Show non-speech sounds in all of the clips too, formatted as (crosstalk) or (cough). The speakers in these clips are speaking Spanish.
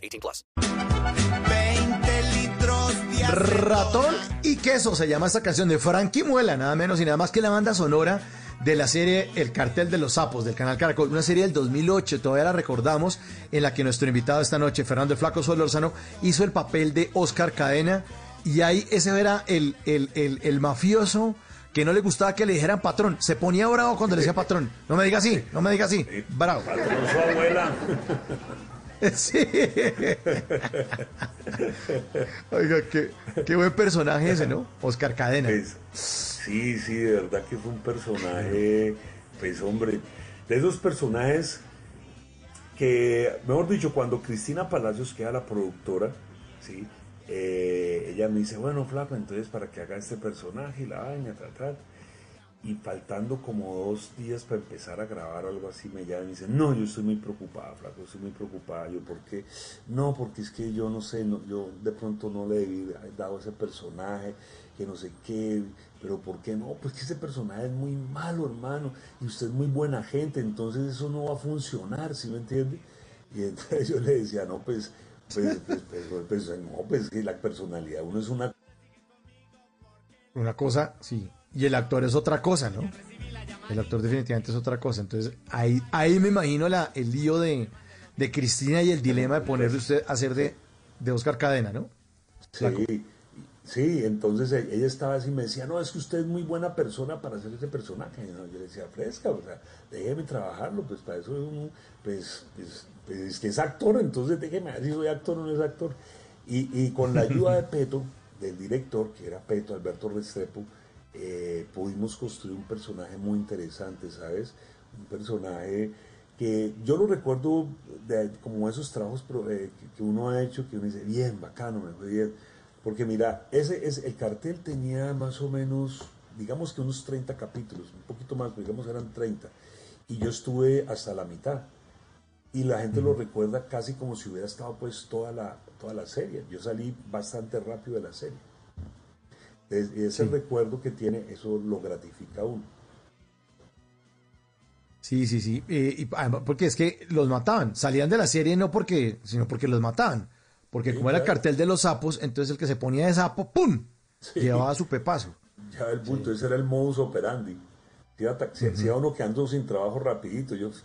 18 plus. 20 litros de Ratón y queso se llama esta canción de Frankie Muela, nada menos y nada más que la banda sonora de la serie El cartel de los sapos del canal Caracol, una serie del 2008, todavía la recordamos, en la que nuestro invitado esta noche, Fernando el Flaco Solórzano, hizo el papel de Oscar Cadena y ahí ese era el, el, el, el mafioso que no le gustaba que le dijeran patrón, se ponía bravo cuando le decía patrón, no me diga así, no me diga así, bravo. Patrón, su abuela. (laughs) Sí. Oiga, qué, qué buen personaje ese, ¿no? Oscar Cadena. Pues, sí, sí, de verdad que fue un personaje, pues hombre, de esos personajes que, mejor dicho, cuando Cristina Palacios, que era la productora, ¿sí? Eh, ella me dice, bueno, flaco, entonces para que haga este personaje y la vaina, tal, tal. Y faltando como dos días para empezar a grabar algo así, me llama y me dice, no, yo estoy muy preocupada, flaco, estoy muy preocupada. Yo, ¿por qué? No, porque es que yo no sé, yo de pronto no le haber dado ese personaje, que no sé qué, pero ¿por qué no? Pues que ese personaje es muy malo, hermano, y usted es muy buena gente, entonces eso no va a funcionar, ¿sí me entiende? Y entonces (laughs) yo le decía, no, pues, pues, pues, pues, pues, no, pues que la personalidad, uno es una Una cosa, sí. Y el actor es otra cosa, ¿no? El actor definitivamente es otra cosa. Entonces, ahí, ahí me imagino la, el lío de, de Cristina y el dilema de ponerle usted a hacer de, de Oscar Cadena, ¿no? Sí, sí, entonces e- ella estaba así y me decía, no, es que usted es muy buena persona para hacer ese personaje. Y Yo le decía, fresca, o sea, déjeme trabajarlo, pues para eso uno, pues, pues, pues, es que es actor, entonces déjeme ver si soy actor o no es actor. Y, y con la ayuda de (laughs) Peto, del director, que era Peto, Alberto Restrepo, eh, pudimos construir un personaje muy interesante, ¿sabes? Un personaje que yo lo recuerdo de, como esos trabajos pro- eh, que, uno ha hecho, que uno dice, bien, bacano, me fue bien. Porque mira, ese, es el cartel tenía más o menos, digamos que unos 30 capítulos, un poquito más, digamos eran 30. Y yo estuve hasta la mitad. Y la gente lo recuerda casi como si hubiera estado pues toda la, toda la serie. Yo salí bastante rápido de la serie. Es- y ese recuerdo que tiene, eso lo gratifica a uno. Sí, sí, sí. Eh, y además, porque es que los mataban. Salían de la serie no porque, sino porque los mataban. Porque Sí, como era el cartel de los sapos, entonces el que se ponía de sapo, ¡pum! Llevaba su pepazo. Ya el punto, ese era el modus operandi. Iba, si iba uno quedando sin trabajo rapidito, yo (laughs)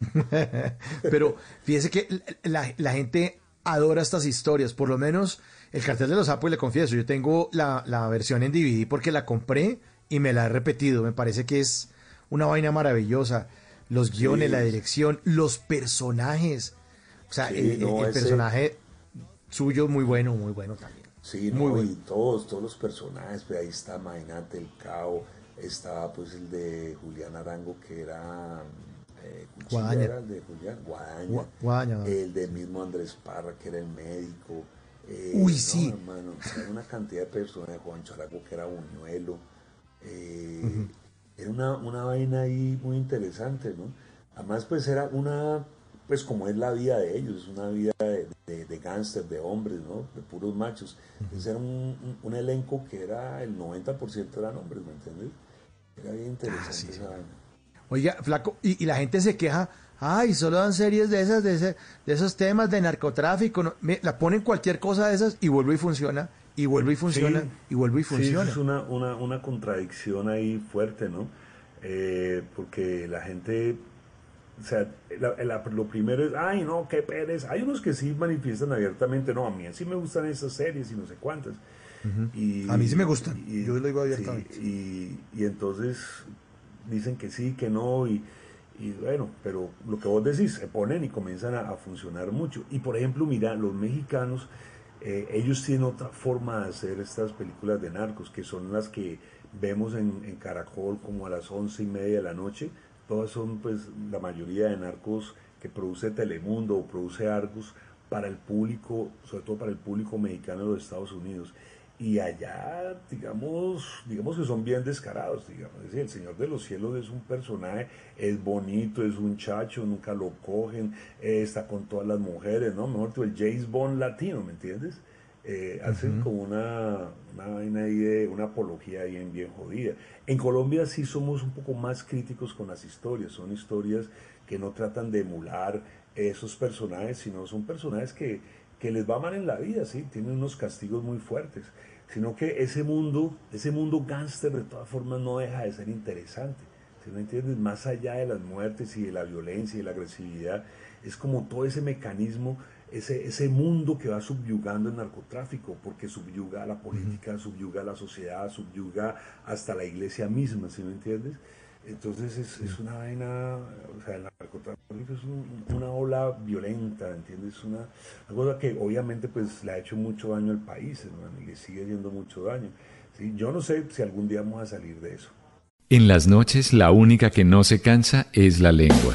(laughs) Pero fíjese que la, la gente adora estas historias. Por lo menos el cartel de los sapos, y le confieso, yo tengo la, la versión en DVD porque la compré y me la he repetido. Me parece que es una vaina maravillosa. Los guiones, la dirección, los personajes. O sea, Sí, el, no, el ese- personaje suyo muy bueno, muy bueno también. Sí, Muy no, bueno. y todos, todos los personajes, pues ahí está Mainate, el Cao, estaba pues el de Julián Arango, que era... Eh, Cuchilla, era el de Julián, Guadaña. Gua- Guadaña. El de mismo Andrés Parra, que era el médico. eh, Uy, no, sí. hermano, una cantidad de personas, Juancho Arango, que era Buñuelo. eh, Era una, una vaina ahí muy interesante, ¿no? Además, pues era una, pues como es la vida de ellos, una vida de, de, de gángster, de hombres, ¿no? De puros machos. Entonces era un, un- un elenco que era el 90% eran hombres, ¿me entiendes? Era bien interesante Ah, sí, sí. esa vaina. Oiga, flaco, y, y la gente se queja, ay, solo dan series de esas, de, ese- de esos temas de narcotráfico, no- me- la ponen cualquier cosa de esas y vuelve y funciona, y vuelve y funciona, Sí. y vuelve y Sí, funciona. es una, una, una contradicción ahí fuerte, ¿no? Eh, porque la gente, o sea, la- la- lo primero es, ay, no, qué pereza. Hay unos que sí manifiestan abiertamente, no, a mí sí me gustan esas series y no sé cuántas. Y- A mí sí me gustan, yo lo digo sí, abiertamente. y, y entonces dicen que sí, que no, y, bueno, pero lo que vos decís, se ponen y comienzan a, a funcionar mucho. Y por ejemplo, mira, los mexicanos, eh, ellos tienen otra forma de hacer estas películas de narcos, que son las que vemos en, en Caracol como a las once y media de la noche. Todas son, pues, la mayoría de narcos que produce Telemundo o produce Argus para el público, sobre todo para el público mexicano de los Estados Unidos. Y allá, digamos, digamos que son bien descarados, digamos. Es decir, el Señor de los Cielos es un personaje, es bonito, es un chacho, nunca lo cogen, eh, está con todas las mujeres, ¿no? Mejor tú, el James Bond latino, ¿me entiendes? Eh, hacen como una, una vaina ahí de una apología bien, bien jodida. En Colombia sí somos un poco más críticos con las historias, son historias que no tratan de emular esos personajes, sino son personajes que, que les va mal en la vida, ¿sí? Tienen unos castigos muy fuertes sino que ese mundo, ese mundo gángster de todas formas no deja de ser interesante. ¿Sí me entiendes? Más allá de las muertes y de la violencia y la agresividad, es como todo ese mecanismo, ese, ese mundo que va subyugando el narcotráfico, porque subyuga a la política, subyuga a la sociedad, subyuga hasta la iglesia misma, ¿sí me entiendes? Entonces es, es, una vaina, o sea, el narcotráfico es una ola violenta, ¿entiendes? Una, una, cosa que obviamente pues le ha hecho mucho daño al país, hermano, y le sigue haciendo mucho daño. ¿sí? Yo no sé si algún día vamos a salir de eso. En las noches la única que no se cansa es la lengua.